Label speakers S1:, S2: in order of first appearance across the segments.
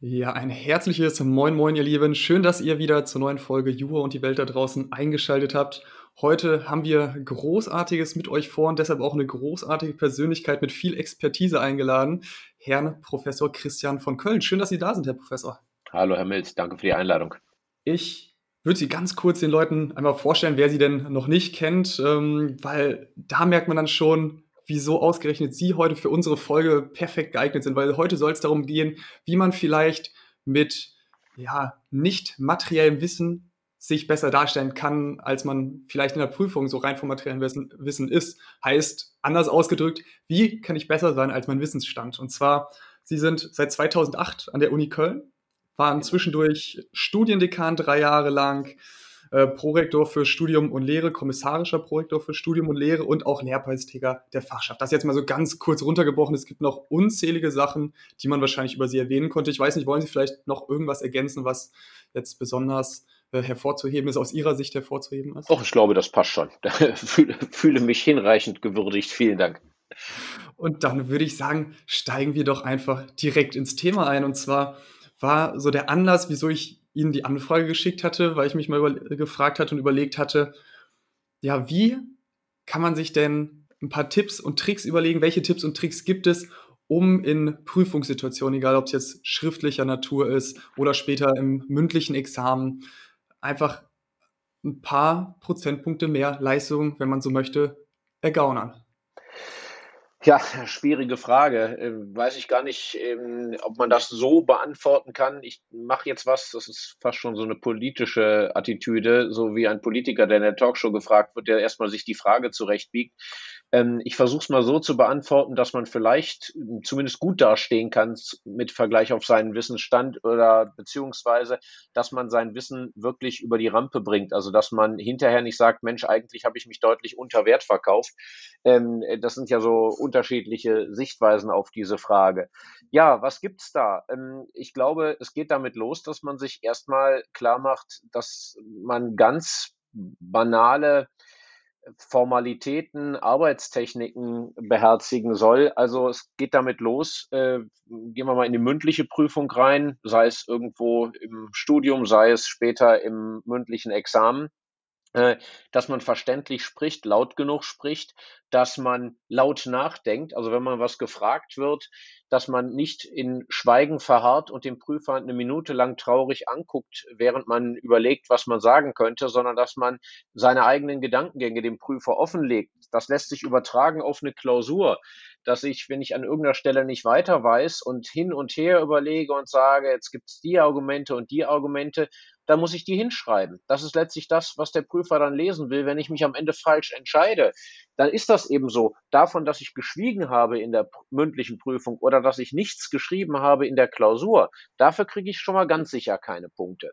S1: Ja, ein herzliches Moin Moin, ihr Lieben. Schön, dass ihr wieder zur neuen Folge Jura und die Welt da draußen eingeschaltet habt. Heute haben wir Großartiges mit euch vor und deshalb auch eine großartige Persönlichkeit mit viel Expertise eingeladen. Herrn Professor Christian von Köln. Schön, dass Sie da sind, Herr Professor.
S2: Hallo, Herr Milz. Danke für die Einladung.
S1: Ich würde Sie ganz kurz den Leuten einmal vorstellen, wer Sie denn noch nicht kennt, ähm, weil da merkt man dann schon, wieso ausgerechnet Sie heute für unsere Folge perfekt geeignet sind, weil heute soll es darum gehen, wie man vielleicht mit ja, nicht materiellem Wissen sich besser darstellen kann, als man vielleicht in der Prüfung so rein vom materiellen Wissen, Wissen ist. Heißt, anders ausgedrückt, wie kann ich besser sein als mein Wissensstand? Und zwar, Sie sind seit 2008 an der Uni Köln, waren zwischendurch Studiendekan drei Jahre lang, äh, Prorektor für Studium und Lehre, kommissarischer Prorektor für Studium und Lehre und auch Lehrpreisträger der Fachschaft. Das jetzt mal so ganz kurz runtergebrochen. Es gibt noch unzählige Sachen, die man wahrscheinlich über Sie erwähnen konnte. Ich weiß nicht, wollen Sie vielleicht noch irgendwas ergänzen, was jetzt besonders äh, hervorzuheben ist, aus Ihrer Sicht hervorzuheben ist?
S2: Doch, ich glaube, das passt schon. fühle, fühle mich hinreichend gewürdigt. Vielen Dank.
S1: Und dann würde ich sagen, steigen wir doch einfach direkt ins Thema ein. Und zwar war so der Anlass, wieso ich Ihnen die Anfrage geschickt hatte, weil ich mich mal gefragt hatte und überlegt hatte, ja, wie kann man sich denn ein paar Tipps und Tricks überlegen, welche Tipps und Tricks gibt es, um in Prüfungssituationen, egal ob es jetzt schriftlicher Natur ist oder später im mündlichen Examen, einfach ein paar Prozentpunkte mehr Leistung, wenn man so möchte, ergaunern.
S2: Ja, schwierige Frage. Ähm, weiß ich gar nicht, ähm, ob man das so beantworten kann. Ich mache jetzt was, das ist fast schon so eine politische Attitüde, so wie ein Politiker, der in der Talkshow gefragt wird, der erstmal sich die Frage zurechtbiegt. Ähm, ich versuche es mal so zu beantworten, dass man vielleicht zumindest gut dastehen kann mit Vergleich auf seinen Wissensstand oder beziehungsweise, dass man sein Wissen wirklich über die Rampe bringt. Also, dass man hinterher nicht sagt, Mensch, eigentlich habe ich mich deutlich unter Wert verkauft. Ähm, das sind ja so unterschiedliche Sichtweisen auf diese Frage. Ja, was gibt's da? Ähm, ich glaube, es geht damit los, dass man sich erstmal klar macht, dass man ganz banale Formalitäten, Arbeitstechniken beherzigen soll. Also es geht damit los, äh, gehen wir mal in die mündliche Prüfung rein, sei es irgendwo im Studium, sei es später im mündlichen Examen. Äh, dass man verständlich spricht, laut genug spricht, dass man laut nachdenkt. Also wenn man was gefragt wird, dass man nicht in Schweigen verharrt und den Prüfer eine Minute lang traurig anguckt, während man überlegt, was man sagen könnte, sondern dass man seine eigenen Gedankengänge dem Prüfer offenlegt. Das lässt sich übertragen auf eine Klausur, dass ich, wenn ich an irgendeiner Stelle nicht weiter weiß und hin und her überlege und sage, jetzt gibt es die Argumente und die Argumente, dann muss ich die hinschreiben. Das ist letztlich das, was der Prüfer dann lesen will. Wenn ich mich am Ende falsch entscheide, dann ist das eben so. Davon, dass ich geschwiegen habe in der mündlichen Prüfung oder dass ich nichts geschrieben habe in der Klausur, dafür kriege ich schon mal ganz sicher keine Punkte.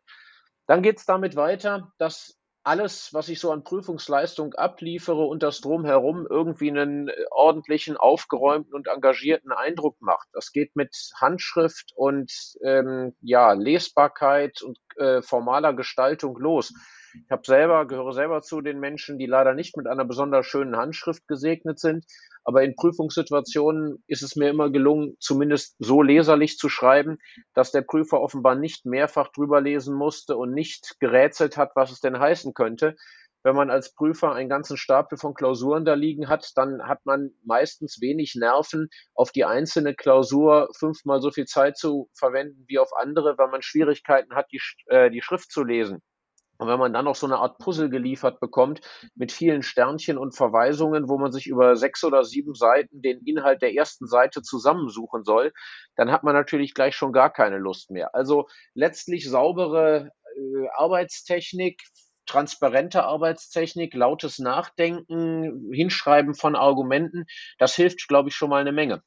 S2: Dann geht es damit weiter, dass alles, was ich so an Prüfungsleistung abliefere und das drumherum irgendwie einen ordentlichen, aufgeräumten und engagierten Eindruck macht. Das geht mit Handschrift und ähm, ja, Lesbarkeit und äh, formaler Gestaltung los. Ich habe selber, gehöre selber zu den Menschen, die leider nicht mit einer besonders schönen Handschrift gesegnet sind. Aber in Prüfungssituationen ist es mir immer gelungen, zumindest so leserlich zu schreiben, dass der Prüfer offenbar nicht mehrfach drüber lesen musste und nicht gerätselt hat, was es denn heißen könnte. Wenn man als Prüfer einen ganzen Stapel von Klausuren da liegen hat, dann hat man meistens wenig Nerven, auf die einzelne Klausur fünfmal so viel Zeit zu verwenden wie auf andere, weil man Schwierigkeiten hat, die, äh, die Schrift zu lesen. Und wenn man dann noch so eine Art Puzzle geliefert bekommt mit vielen Sternchen und Verweisungen, wo man sich über sechs oder sieben Seiten den Inhalt der ersten Seite zusammensuchen soll, dann hat man natürlich gleich schon gar keine Lust mehr. Also letztlich saubere äh, Arbeitstechnik, transparente Arbeitstechnik, lautes Nachdenken, Hinschreiben von Argumenten, das hilft, glaube ich, schon mal eine Menge.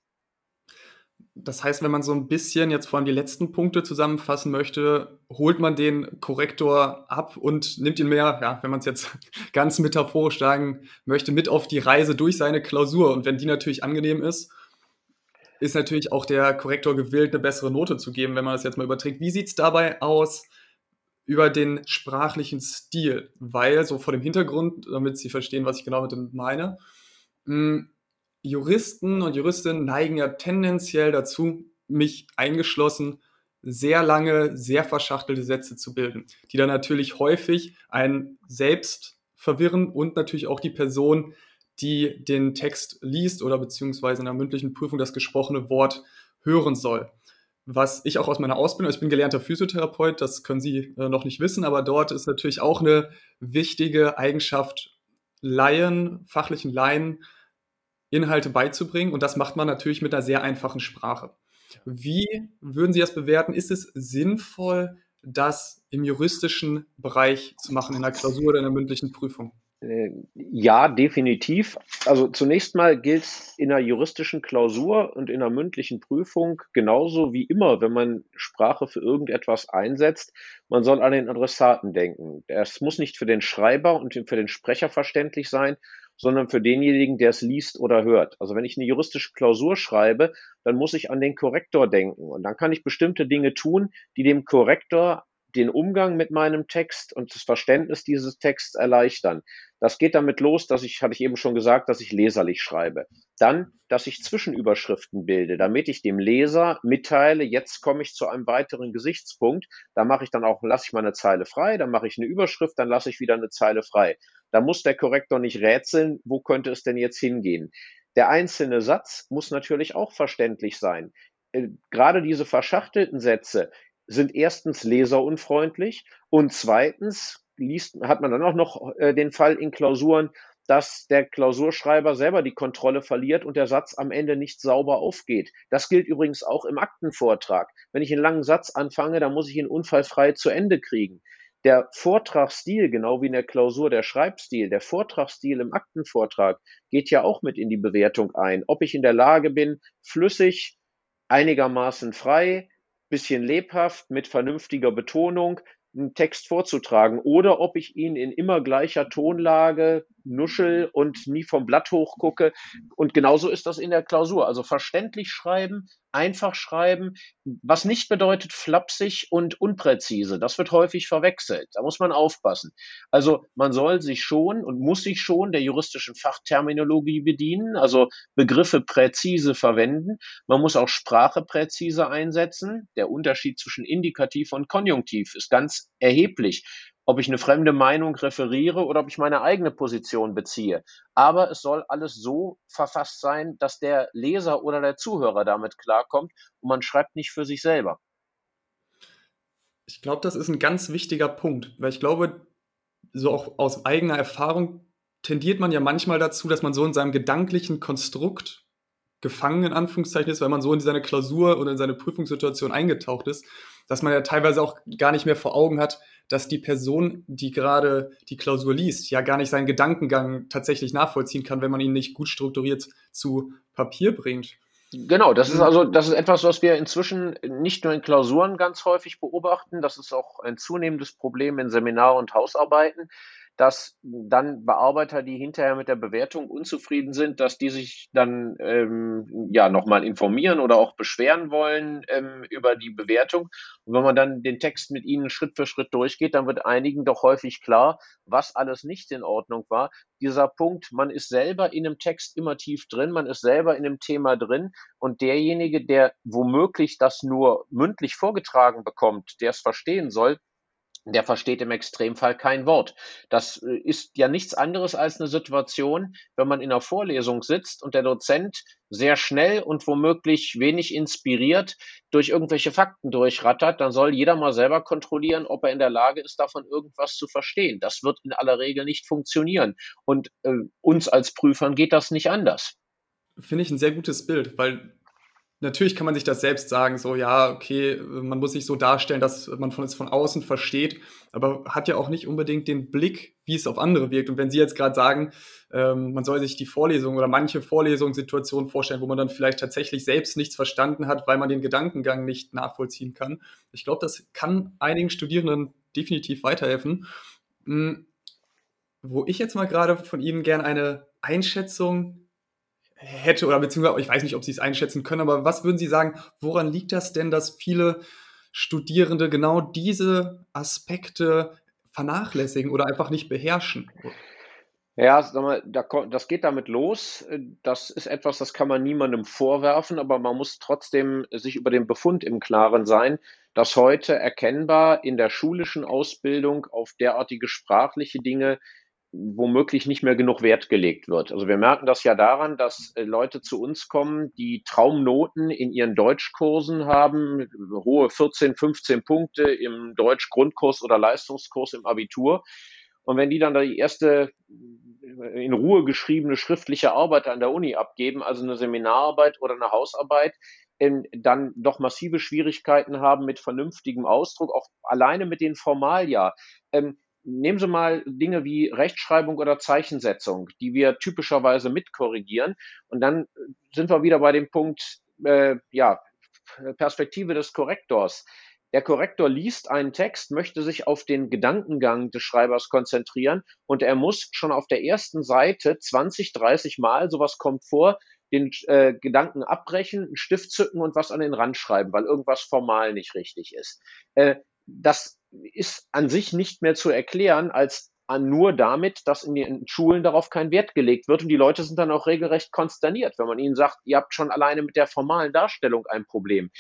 S1: Das heißt, wenn man so ein bisschen jetzt vor allem die letzten Punkte zusammenfassen möchte, holt man den Korrektor ab und nimmt ihn mehr, ja, wenn man es jetzt ganz metaphorisch sagen möchte, mit auf die Reise durch seine Klausur. Und wenn die natürlich angenehm ist, ist natürlich auch der Korrektor gewillt, eine bessere Note zu geben, wenn man das jetzt mal überträgt. Wie sieht es dabei aus über den sprachlichen Stil? Weil so vor dem Hintergrund, damit Sie verstehen, was ich genau mit dem meine, hm, Juristen und Juristinnen neigen ja tendenziell dazu, mich eingeschlossen, sehr lange, sehr verschachtelte Sätze zu bilden, die dann natürlich häufig einen selbst verwirren und natürlich auch die Person, die den Text liest oder beziehungsweise in einer mündlichen Prüfung das gesprochene Wort hören soll. Was ich auch aus meiner Ausbildung, ich bin gelernter Physiotherapeut, das können Sie äh, noch nicht wissen, aber dort ist natürlich auch eine wichtige Eigenschaft, Laien, fachlichen Laien Inhalte beizubringen. Und das macht man natürlich mit einer sehr einfachen Sprache. Wie würden Sie das bewerten? Ist es sinnvoll, das im juristischen Bereich zu machen, in der Klausur oder in der mündlichen Prüfung?
S2: Äh, ja, definitiv. Also zunächst mal gilt es in einer juristischen Klausur und in einer mündlichen Prüfung genauso wie immer, wenn man Sprache für irgendetwas einsetzt, man soll an den Adressaten denken. Es muss nicht für den Schreiber und für den Sprecher verständlich sein, sondern für denjenigen, der es liest oder hört. Also wenn ich eine juristische Klausur schreibe, dann muss ich an den Korrektor denken und dann kann ich bestimmte Dinge tun, die dem Korrektor den Umgang mit meinem Text und das Verständnis dieses Texts erleichtern. Das geht damit los, dass ich, hatte ich eben schon gesagt, dass ich leserlich schreibe. Dann, dass ich Zwischenüberschriften bilde, damit ich dem Leser mitteile, jetzt komme ich zu einem weiteren Gesichtspunkt. Da mache ich dann auch, lasse ich mal eine Zeile frei, dann mache ich eine Überschrift, dann lasse ich wieder eine Zeile frei. Da muss der Korrektor nicht rätseln, wo könnte es denn jetzt hingehen. Der einzelne Satz muss natürlich auch verständlich sein. Äh, gerade diese verschachtelten Sätze, sind erstens leserunfreundlich und zweitens liest, hat man dann auch noch äh, den Fall in Klausuren, dass der Klausurschreiber selber die Kontrolle verliert und der Satz am Ende nicht sauber aufgeht. Das gilt übrigens auch im Aktenvortrag. Wenn ich einen langen Satz anfange, dann muss ich ihn unfallfrei zu Ende kriegen. Der Vortragsstil, genau wie in der Klausur der Schreibstil, der Vortragsstil im Aktenvortrag geht ja auch mit in die Bewertung ein. Ob ich in der Lage bin, flüssig, einigermaßen frei, bisschen lebhaft, mit vernünftiger Betonung einen Text vorzutragen oder ob ich ihn in immer gleicher Tonlage nuschel und nie vom Blatt hochgucke. Und genauso ist das in der Klausur. Also verständlich schreiben, einfach schreiben, was nicht bedeutet flapsig und unpräzise. Das wird häufig verwechselt. Da muss man aufpassen. Also man soll sich schon und muss sich schon der juristischen Fachterminologie bedienen, also Begriffe präzise verwenden. Man muss auch Sprache präzise einsetzen. Der Unterschied zwischen Indikativ und Konjunktiv ist ganz erheblich ob ich eine fremde Meinung referiere oder ob ich meine eigene Position beziehe. Aber es soll alles so verfasst sein, dass der Leser oder der Zuhörer damit klarkommt und man schreibt nicht für sich selber.
S1: Ich glaube, das ist ein ganz wichtiger Punkt, weil ich glaube, so auch aus eigener Erfahrung tendiert man ja manchmal dazu, dass man so in seinem gedanklichen Konstrukt gefangen in Anführungszeichen ist, weil man so in seine Klausur oder in seine Prüfungssituation eingetaucht ist, dass man ja teilweise auch gar nicht mehr vor Augen hat, dass die Person, die gerade die Klausur liest, ja gar nicht seinen Gedankengang tatsächlich nachvollziehen kann, wenn man ihn nicht gut strukturiert zu Papier bringt.
S2: Genau, das ist also das ist etwas, was wir inzwischen nicht nur in Klausuren ganz häufig beobachten, das ist auch ein zunehmendes Problem in Seminar- und Hausarbeiten, dass dann Bearbeiter, die hinterher mit der Bewertung unzufrieden sind, dass die sich dann ähm, ja nochmal informieren oder auch beschweren wollen ähm, über die Bewertung. Und wenn man dann den Text mit ihnen Schritt für Schritt durchgeht, dann wird einigen doch häufig klar, was alles nicht in Ordnung war. Dieser Punkt, man ist selber in einem Text immer tief drin, man ist selber in einem Thema drin und derjenige, der womöglich das nur mündlich vorgetragen bekommt, der es verstehen soll, der versteht im Extremfall kein Wort. Das äh, ist ja nichts anderes als eine Situation, wenn man in einer Vorlesung sitzt und der Dozent sehr schnell und womöglich wenig inspiriert durch irgendwelche Fakten durchrattert, dann soll jeder mal selber kontrollieren, ob er in der Lage ist, davon irgendwas zu verstehen. Das wird in aller Regel nicht funktionieren. Und äh, uns als Prüfern geht das nicht anders.
S1: Finde ich ein sehr gutes Bild, weil natürlich kann man sich das selbst sagen, so ja, okay, man muss sich so darstellen, dass man von es von außen versteht, aber hat ja auch nicht unbedingt den Blick, wie es auf andere wirkt. Und wenn Sie jetzt gerade sagen, ähm, man soll sich die Vorlesung oder manche Vorlesungssituationen vorstellen, wo man dann vielleicht tatsächlich selbst nichts verstanden hat, weil man den Gedankengang nicht nachvollziehen kann. Ich glaube, das kann einigen Studierenden definitiv weiterhelfen. Hm, wo ich jetzt mal gerade von Ihnen gerne eine Einschätzung hätte oder beziehungsweise ich weiß nicht, ob Sie es einschätzen können, aber was würden Sie sagen, woran liegt das denn, dass viele Studierende genau diese Aspekte vernachlässigen oder einfach nicht beherrschen?
S2: Ja, sag mal, da das geht damit los. Das ist etwas, das kann man niemandem vorwerfen, aber man muss trotzdem sich über den Befund im Klaren sein, dass heute erkennbar in der schulischen Ausbildung auf derartige sprachliche Dinge womöglich nicht mehr genug Wert gelegt wird. Also wir merken das ja daran, dass äh, Leute zu uns kommen, die Traumnoten in ihren Deutschkursen haben, hohe 14, 15 Punkte im Deutsch-Grundkurs oder Leistungskurs im Abitur. Und wenn die dann die erste in Ruhe geschriebene schriftliche Arbeit an der Uni abgeben, also eine Seminararbeit oder eine Hausarbeit, ähm, dann doch massive Schwierigkeiten haben mit vernünftigem Ausdruck, auch alleine mit den Formalia. Nehmen Sie mal Dinge wie Rechtschreibung oder Zeichensetzung, die wir typischerweise mitkorrigieren. Und dann sind wir wieder bei dem Punkt, äh, ja, Perspektive des Korrektors. Der Korrektor liest einen Text, möchte sich auf den Gedankengang des Schreibers konzentrieren und er muss schon auf der ersten Seite 20, 30 Mal, sowas kommt vor, den äh, Gedanken abbrechen, einen Stift zücken und was an den Rand schreiben, weil irgendwas formal nicht richtig ist. Äh, das ist an sich nicht mehr zu erklären als nur damit, dass in den Schulen darauf kein Wert gelegt wird und die Leute sind dann auch regelrecht konsterniert, wenn man ihnen sagt, ihr habt schon alleine mit der formalen Darstellung ein Problem.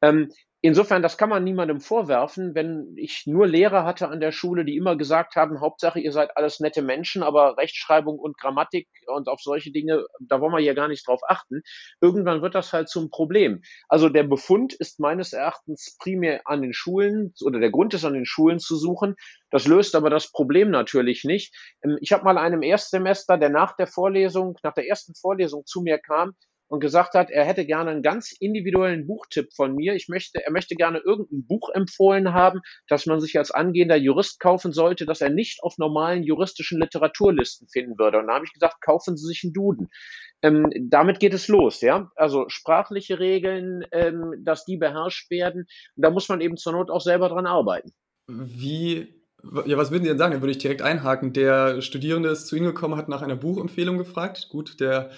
S2: Ähm, Insofern, das kann man niemandem vorwerfen, wenn ich nur Lehrer hatte an der Schule, die immer gesagt haben, Hauptsache, ihr seid alles nette Menschen, aber Rechtschreibung und Grammatik und auf solche Dinge, da wollen wir hier gar nicht drauf achten. Irgendwann wird das halt zum Problem. Also der Befund ist meines Erachtens primär an den Schulen oder der Grund ist an den Schulen zu suchen. Das löst aber das Problem natürlich nicht. Ähm, ich habe mal einem Erstsemester, der nach der Vorlesung, nach der ersten Vorlesung zu mir kam, und gesagt hat, er hätte gerne einen ganz individuellen Buchtipp von mir. Ich möchte, er möchte gerne irgendein Buch empfohlen haben, das man sich als angehender Jurist kaufen sollte, das er nicht auf normalen juristischen Literaturlisten finden würde. Und da habe ich gesagt, kaufen Sie sich einen Duden. Ähm, damit geht es los, ja. Also sprachliche Regeln, ähm, dass die beherrscht werden. Und da muss man eben zur Not auch selber dran arbeiten.
S1: Wie ja, was würden Sie denn sagen? Dann würde ich direkt einhaken. Der Studierende ist zu Ihnen gekommen, hat nach einer Buchempfehlung gefragt. Gut, der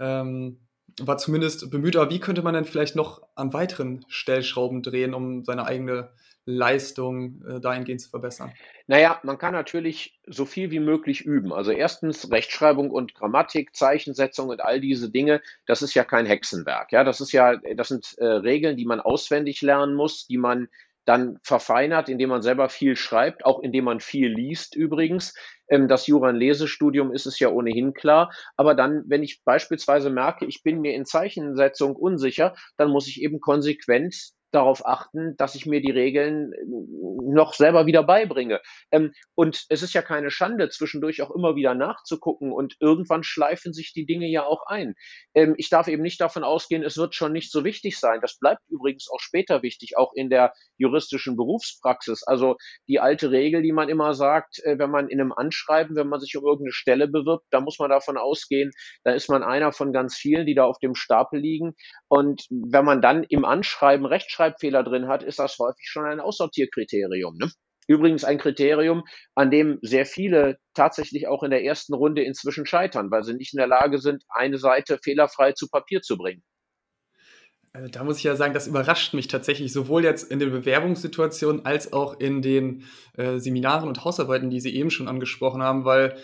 S1: ähm, war zumindest bemüht, aber wie könnte man denn vielleicht noch an weiteren Stellschrauben drehen, um seine eigene Leistung äh, dahingehend zu verbessern?
S2: Naja, man kann natürlich so viel wie möglich üben. Also erstens Rechtschreibung und Grammatik, Zeichensetzung und all diese Dinge, das ist ja kein Hexenwerk. Ja, das ist ja, das sind äh, Regeln, die man auswendig lernen muss, die man dann verfeinert, indem man selber viel schreibt, auch indem man viel liest übrigens. Ähm, das Jura- Lesestudium ist es ja ohnehin klar. Aber dann, wenn ich beispielsweise merke, ich bin mir in Zeichensetzung unsicher, dann muss ich eben konsequent darauf achten, dass ich mir die Regeln äh, noch selber wieder beibringe. Ähm, und es ist ja keine Schande, zwischendurch auch immer wieder nachzugucken und irgendwann schleifen sich die Dinge ja auch ein. Ähm, ich darf eben nicht davon ausgehen, es wird schon nicht so wichtig sein. Das bleibt übrigens auch später wichtig, auch in der juristischen Berufspraxis. Also die alte Regel, die man immer sagt, äh, wenn man in einem Anschreiben, wenn man sich um irgendeine Stelle bewirbt, da muss man davon ausgehen, da ist man einer von ganz vielen, die da auf dem Stapel liegen. Und wenn man dann im Anschreiben Rechtschreibung Rechtschreibfehler drin hat, ist das häufig schon ein Aussortierkriterium. Ne? Übrigens ein Kriterium, an dem sehr viele tatsächlich auch in der ersten Runde inzwischen scheitern, weil sie nicht in der Lage sind, eine Seite fehlerfrei zu Papier zu bringen.
S1: Also da muss ich ja sagen, das überrascht mich tatsächlich sowohl jetzt in den Bewerbungssituationen als auch in den äh, Seminaren und Hausarbeiten, die Sie eben schon angesprochen haben, weil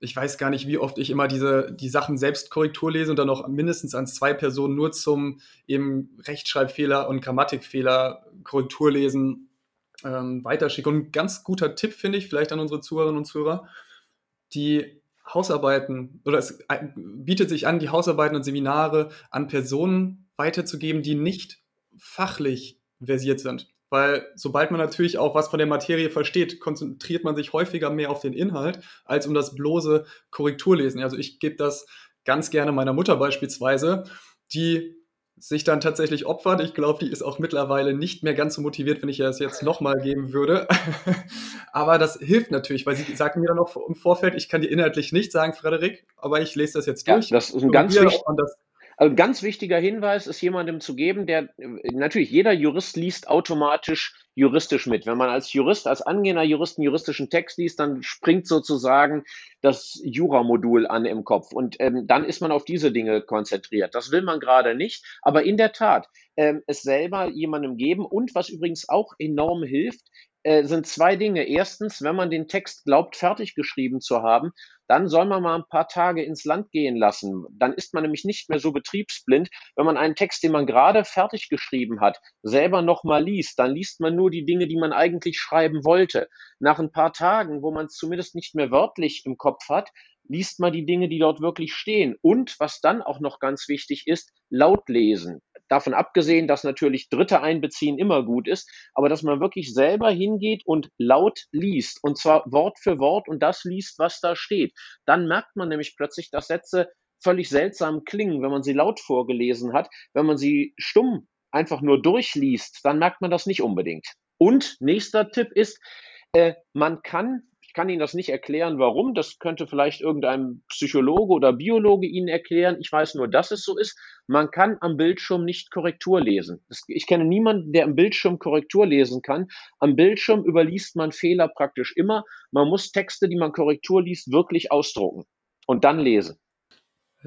S1: ich weiß gar nicht, wie oft ich immer diese, die Sachen selbst Korrektur lese und dann noch mindestens an zwei Personen nur zum eben Rechtschreibfehler und Grammatikfehler Korrektur lesen ähm, weiterschicke. Und ein ganz guter Tipp finde ich, vielleicht an unsere Zuhörerinnen und Zuhörer, die Hausarbeiten, oder es äh, bietet sich an, die Hausarbeiten und Seminare an Personen weiterzugeben, die nicht fachlich versiert sind. Weil sobald man natürlich auch was von der Materie versteht, konzentriert man sich häufiger mehr auf den Inhalt als um das bloße Korrekturlesen. Also ich gebe das ganz gerne meiner Mutter beispielsweise, die sich dann tatsächlich opfert. Ich glaube, die ist auch mittlerweile nicht mehr ganz so motiviert, wenn ich ihr das jetzt nochmal geben würde. aber das hilft natürlich, weil sie sagt mir dann noch im Vorfeld, ich kann dir inhaltlich nicht sagen, Frederik, aber ich lese das jetzt durch.
S2: Ja, das ist ein ganz wichtig, also ganz wichtiger Hinweis ist jemandem zu geben, der natürlich jeder Jurist liest automatisch juristisch mit. Wenn man als Jurist, als angehender Jurist einen juristischen Text liest, dann springt sozusagen das Juramodul an im Kopf und ähm, dann ist man auf diese Dinge konzentriert. Das will man gerade nicht, aber in der Tat ähm, es selber jemandem geben und was übrigens auch enorm hilft, äh, sind zwei Dinge. Erstens, wenn man den Text glaubt, fertig geschrieben zu haben, dann soll man mal ein paar Tage ins Land gehen lassen. Dann ist man nämlich nicht mehr so betriebsblind. Wenn man einen Text, den man gerade fertig geschrieben hat, selber nochmal liest, dann liest man nur die Dinge, die man eigentlich schreiben wollte. Nach ein paar Tagen, wo man es zumindest nicht mehr wörtlich im Kopf hat, liest man die Dinge, die dort wirklich stehen. Und was dann auch noch ganz wichtig ist, laut lesen. Davon abgesehen, dass natürlich Dritte einbeziehen immer gut ist, aber dass man wirklich selber hingeht und laut liest und zwar Wort für Wort und das liest, was da steht. Dann merkt man nämlich plötzlich, dass Sätze völlig seltsam klingen, wenn man sie laut vorgelesen hat. Wenn man sie stumm einfach nur durchliest, dann merkt man das nicht unbedingt. Und nächster Tipp ist, äh, man kann kann Ihnen das nicht erklären, warum. Das könnte vielleicht irgendein Psychologe oder Biologe Ihnen erklären. Ich weiß nur, dass es so ist. Man kann am Bildschirm nicht Korrektur lesen. Ich kenne niemanden, der am Bildschirm Korrektur lesen kann. Am Bildschirm überliest man Fehler praktisch immer. Man muss Texte, die man Korrektur liest, wirklich ausdrucken und dann lesen.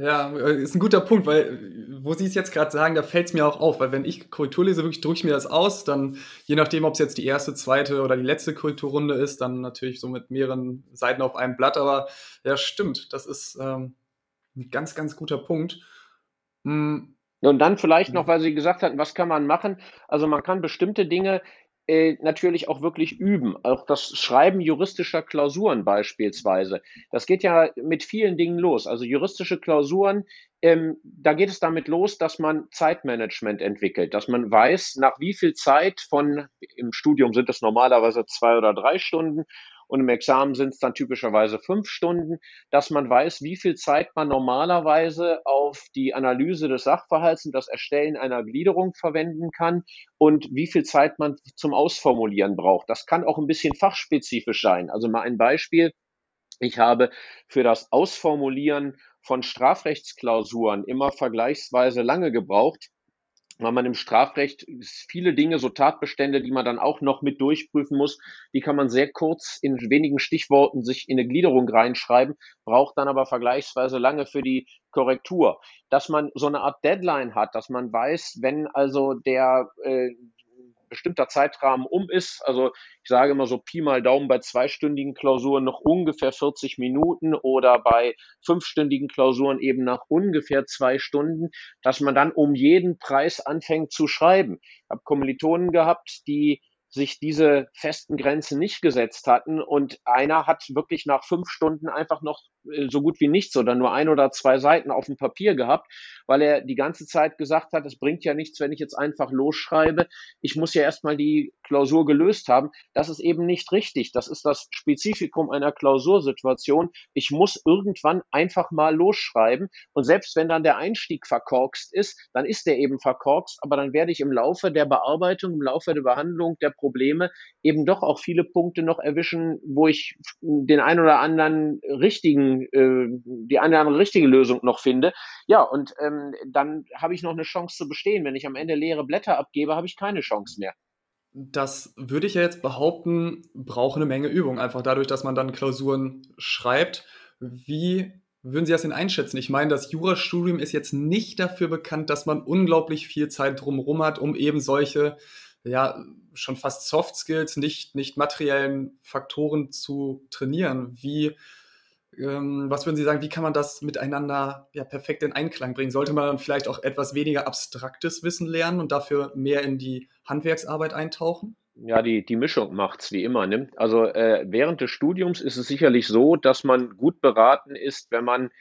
S1: Ja, äh, ist ein guter Punkt, weil, wo Sie es jetzt gerade sagen, da fällt es mir auch auf, weil wenn ich Korrektur lese, wirklich drücke ich mir das aus, dann, je nachdem, ob es jetzt die erste, zweite oder die letzte Korrekturrunde ist, dann natürlich so mit mehreren Seiten auf einem Blatt, aber ja, stimmt, das ist ähm, ein ganz, ganz guter Punkt.
S2: Hm. Und dann vielleicht noch, weil Sie gesagt hatten, was kann man machen? Also man kann bestimmte Dinge äh, natürlich auch wirklich üben. Auch das Schreiben juristischer Klausuren beispielsweise. Das geht ja mit vielen Dingen los. Also juristische Klausuren, ähm, da geht es damit los, dass man Zeitmanagement entwickelt, dass man weiß, nach wie viel Zeit von, im Studium sind es normalerweise zwei oder drei Stunden, und im Examen sind es dann typischerweise fünf Stunden, dass man weiß, wie viel Zeit man normalerweise auf die Analyse des Sachverhalts und das Erstellen einer Gliederung verwenden kann und wie viel Zeit man zum Ausformulieren braucht. Das kann auch ein bisschen fachspezifisch sein. Also mal ein Beispiel. Ich habe für das Ausformulieren von Strafrechtsklausuren immer vergleichsweise lange gebraucht weil man im Strafrecht viele Dinge, so Tatbestände, die man dann auch noch mit durchprüfen muss, die kann man sehr kurz in wenigen Stichworten sich in eine Gliederung reinschreiben, braucht dann aber vergleichsweise lange für die Korrektur. Dass man so eine Art Deadline hat, dass man weiß, wenn also der äh, bestimmter Zeitrahmen um ist. Also ich sage immer so Pi mal Daumen bei zweistündigen Klausuren noch ungefähr 40 Minuten oder bei fünfstündigen Klausuren eben nach ungefähr zwei Stunden, dass man dann um jeden Preis anfängt zu schreiben. Ich habe Kommilitonen gehabt, die sich diese festen Grenzen nicht gesetzt hatten und einer hat wirklich nach fünf Stunden einfach noch äh, so gut wie nichts oder nur ein oder zwei Seiten auf dem Papier gehabt, weil er die ganze Zeit gesagt hat, es bringt ja nichts, wenn ich jetzt einfach losschreibe. Ich muss ja erstmal die Klausur gelöst haben. Das ist eben nicht richtig. Das ist das Spezifikum einer Klausursituation. Ich muss irgendwann einfach mal losschreiben und selbst wenn dann der Einstieg verkorkst ist, dann ist der eben verkorkst, aber dann werde ich im Laufe der Bearbeitung, im Laufe der Behandlung der Probleme eben doch auch viele Punkte noch erwischen, wo ich den ein oder anderen richtigen, äh, die eine oder andere richtige Lösung noch finde. Ja, und ähm, dann habe ich noch eine Chance zu bestehen. Wenn ich am Ende leere Blätter abgebe, habe ich keine Chance mehr.
S1: Das würde ich ja jetzt behaupten, braucht eine Menge Übung, einfach dadurch, dass man dann Klausuren schreibt. Wie würden Sie das denn einschätzen? Ich meine, das Jurastudium ist jetzt nicht dafür bekannt, dass man unglaublich viel Zeit drumherum hat, um eben solche ja schon fast Soft Skills, nicht, nicht materiellen Faktoren zu trainieren. Wie, ähm, was würden Sie sagen, wie kann man das miteinander ja, perfekt in Einklang bringen? Sollte man vielleicht auch etwas weniger abstraktes Wissen lernen und dafür mehr in die Handwerksarbeit eintauchen?
S2: Ja, die, die Mischung macht's wie immer. Ne? Also äh, während des Studiums ist es sicherlich so, dass man gut beraten ist, wenn man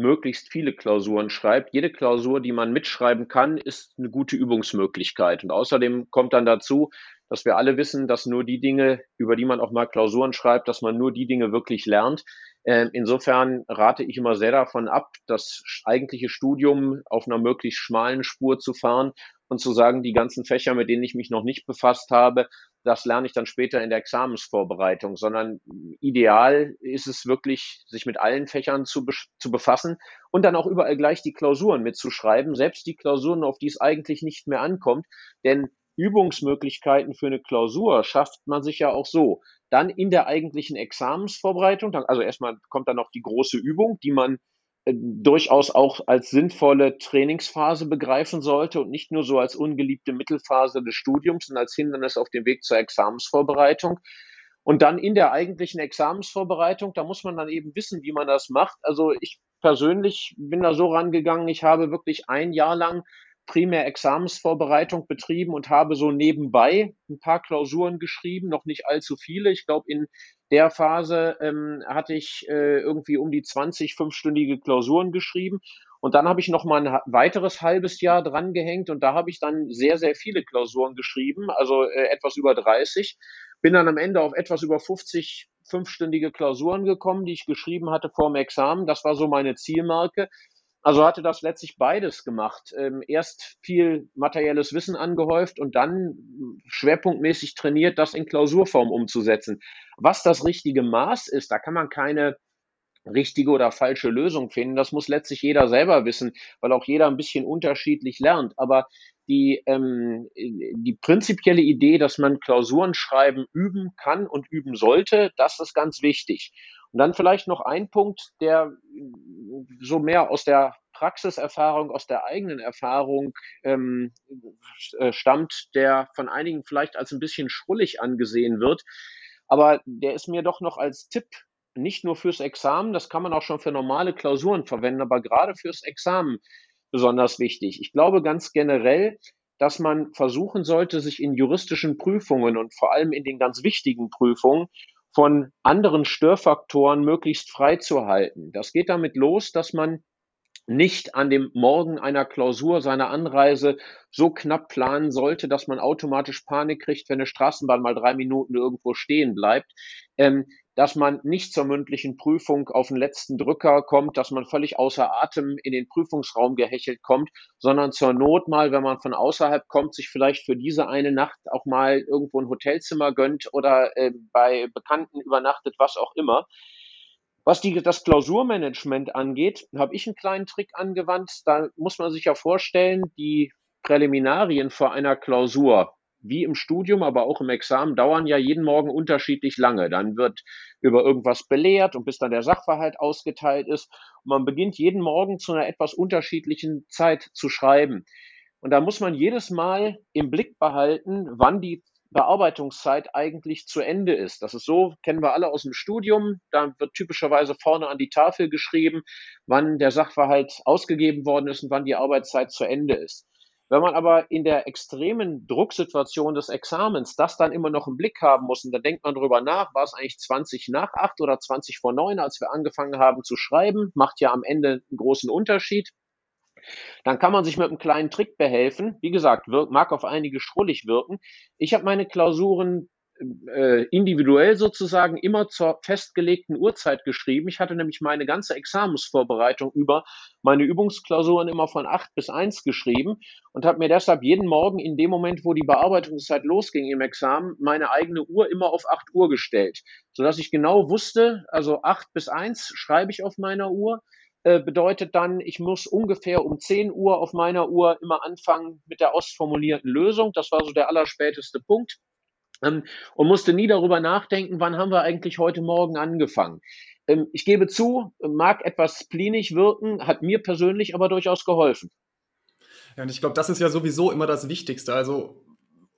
S2: möglichst viele Klausuren schreibt. Jede Klausur, die man mitschreiben kann, ist eine gute Übungsmöglichkeit. Und außerdem kommt dann dazu, dass wir alle wissen, dass nur die Dinge, über die man auch mal Klausuren schreibt, dass man nur die Dinge wirklich lernt. Ähm, insofern rate ich immer sehr davon ab, das eigentliche Studium auf einer möglichst schmalen Spur zu fahren und zu sagen, die ganzen Fächer, mit denen ich mich noch nicht befasst habe, das lerne ich dann später in der Examensvorbereitung, sondern ideal ist es wirklich, sich mit allen Fächern zu, zu befassen und dann auch überall gleich die Klausuren mitzuschreiben, selbst die Klausuren, auf die es eigentlich nicht mehr ankommt, denn Übungsmöglichkeiten für eine Klausur schafft man sich ja auch so. Dann in der eigentlichen Examensvorbereitung, also erstmal kommt dann noch die große Übung, die man durchaus auch als sinnvolle Trainingsphase begreifen sollte und nicht nur so als ungeliebte Mittelphase des Studiums und als Hindernis auf dem Weg zur Examensvorbereitung. Und dann in der eigentlichen Examensvorbereitung, da muss man dann eben wissen, wie man das macht. Also ich persönlich bin da so rangegangen, ich habe wirklich ein Jahr lang primär Examensvorbereitung betrieben und habe so nebenbei ein paar Klausuren geschrieben, noch nicht allzu viele. Ich glaube, in der Phase ähm, hatte ich äh, irgendwie um die 20 fünfstündige Klausuren geschrieben. Und dann habe ich noch mal ein weiteres halbes Jahr dran gehängt und da habe ich dann sehr, sehr viele Klausuren geschrieben, also äh, etwas über 30. Bin dann am Ende auf etwas über 50 fünfstündige Klausuren gekommen, die ich geschrieben hatte vor dem Examen. Das war so meine Zielmarke. Also hatte das letztlich beides gemacht. Ähm, erst viel materielles Wissen angehäuft und dann schwerpunktmäßig trainiert, das in Klausurform umzusetzen. Was das richtige Maß ist, da kann man keine richtige oder falsche Lösung finden. Das muss letztlich jeder selber wissen, weil auch jeder ein bisschen unterschiedlich lernt. Aber die, ähm, die prinzipielle Idee, dass man Klausuren schreiben üben kann und üben sollte, das ist ganz wichtig. Und dann vielleicht noch ein Punkt, der so mehr aus der Praxiserfahrung, aus der eigenen Erfahrung ähm, äh, stammt, der von einigen vielleicht als ein bisschen schrullig angesehen wird. Aber der ist mir doch noch als Tipp nicht nur fürs Examen, das kann man auch schon für normale Klausuren verwenden, aber gerade fürs Examen besonders wichtig. Ich glaube ganz generell, dass man versuchen sollte, sich in juristischen Prüfungen und vor allem in den ganz wichtigen Prüfungen von anderen Störfaktoren möglichst frei zu halten. Das geht damit los, dass man nicht an dem Morgen einer Klausur seiner Anreise so knapp planen sollte, dass man automatisch Panik kriegt, wenn eine Straßenbahn mal drei Minuten irgendwo stehen bleibt. Ähm, dass man nicht zur mündlichen Prüfung auf den letzten Drücker kommt, dass man völlig außer Atem in den Prüfungsraum gehechelt kommt, sondern zur Not mal, wenn man von außerhalb kommt, sich vielleicht für diese eine Nacht auch mal irgendwo ein Hotelzimmer gönnt oder äh, bei Bekannten übernachtet, was auch immer. Was die, das Klausurmanagement angeht, habe ich einen kleinen Trick angewandt. Da muss man sich ja vorstellen, die Präliminarien vor einer Klausur, wie im Studium, aber auch im Examen, dauern ja jeden Morgen unterschiedlich lange. Dann wird über irgendwas belehrt und bis dann der Sachverhalt ausgeteilt ist. Und man beginnt jeden Morgen zu einer etwas unterschiedlichen Zeit zu schreiben. Und da muss man jedes Mal im Blick behalten, wann die Bearbeitungszeit eigentlich zu Ende ist. Das ist so, kennen wir alle aus dem Studium. Da wird typischerweise vorne an die Tafel geschrieben, wann der Sachverhalt ausgegeben worden ist und wann die Arbeitszeit zu Ende ist. Wenn man aber in der extremen Drucksituation des Examens das dann immer noch im Blick haben muss, und da denkt man drüber nach, war es eigentlich 20 nach 8 oder 20 vor 9, als wir angefangen haben zu schreiben, macht ja am Ende einen großen Unterschied. Dann kann man sich mit einem kleinen Trick behelfen. Wie gesagt, mag auf einige schrullig wirken. Ich habe meine Klausuren äh, individuell sozusagen immer zur festgelegten Uhrzeit geschrieben. Ich hatte nämlich meine ganze Examensvorbereitung über meine Übungsklausuren immer von acht bis eins geschrieben und habe mir deshalb jeden Morgen in dem Moment, wo die Bearbeitungszeit losging im Examen, meine eigene Uhr immer auf acht Uhr gestellt, sodass ich genau wusste, also acht bis eins schreibe ich auf meiner Uhr äh, bedeutet dann, ich muss ungefähr um 10 Uhr auf meiner Uhr immer anfangen mit der ausformulierten Lösung. Das war so der allerspäteste Punkt und musste nie darüber nachdenken, wann haben wir eigentlich heute Morgen angefangen. Ähm, ich gebe zu, mag etwas spleenig wirken, hat mir persönlich aber durchaus geholfen.
S1: Ja, und ich glaube, das ist ja sowieso immer das Wichtigste. Also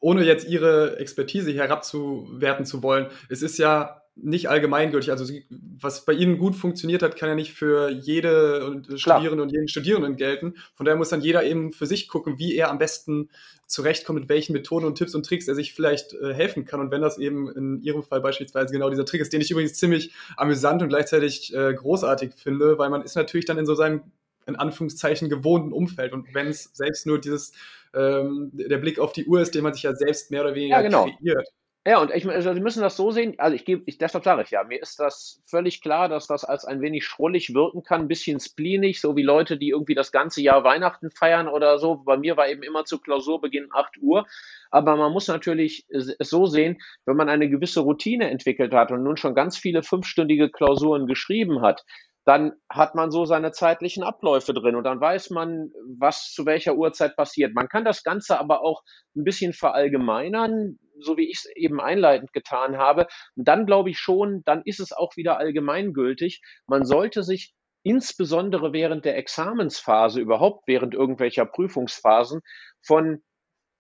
S1: ohne jetzt Ihre Expertise herabzuwerten zu wollen, es ist ja nicht allgemeingültig. Also was bei Ihnen gut funktioniert hat, kann ja nicht für jede Studierende und jeden Studierenden gelten. Von daher muss dann jeder eben für sich gucken, wie er am besten zurechtkommt, mit welchen Methoden und Tipps und Tricks er sich vielleicht äh, helfen kann. Und wenn das eben in Ihrem Fall beispielsweise genau dieser Trick ist, den ich übrigens ziemlich amüsant und gleichzeitig äh, großartig finde, weil man ist natürlich dann in so seinem in Anführungszeichen gewohnten Umfeld. Und wenn es selbst nur dieses ähm, der Blick auf die Uhr ist, den man sich ja selbst mehr oder weniger ja, genau. kreiert.
S2: Ja, und ich, also Sie müssen das so sehen, also ich gebe, ich, deshalb sage ich ja, mir ist das völlig klar, dass das als ein wenig schrullig wirken kann, ein bisschen spleenig, so wie Leute, die irgendwie das ganze Jahr Weihnachten feiern oder so. Bei mir war eben immer zu Klausurbeginn 8 Uhr. Aber man muss natürlich es so sehen, wenn man eine gewisse Routine entwickelt hat und nun schon ganz viele fünfstündige Klausuren geschrieben hat, dann hat man so seine zeitlichen Abläufe drin und dann weiß man, was zu welcher Uhrzeit passiert. Man kann das Ganze aber auch ein bisschen verallgemeinern, so wie ich es eben einleitend getan habe. Dann glaube ich schon, dann ist es auch wieder allgemeingültig. Man sollte sich insbesondere während der Examensphase, überhaupt während irgendwelcher Prüfungsphasen, von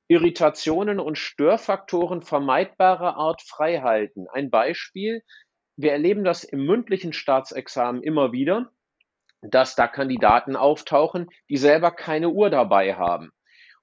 S2: Irritationen und Störfaktoren vermeidbarer Art freihalten. Ein Beispiel, wir erleben das im mündlichen Staatsexamen immer wieder, dass da Kandidaten auftauchen, die selber keine Uhr dabei haben.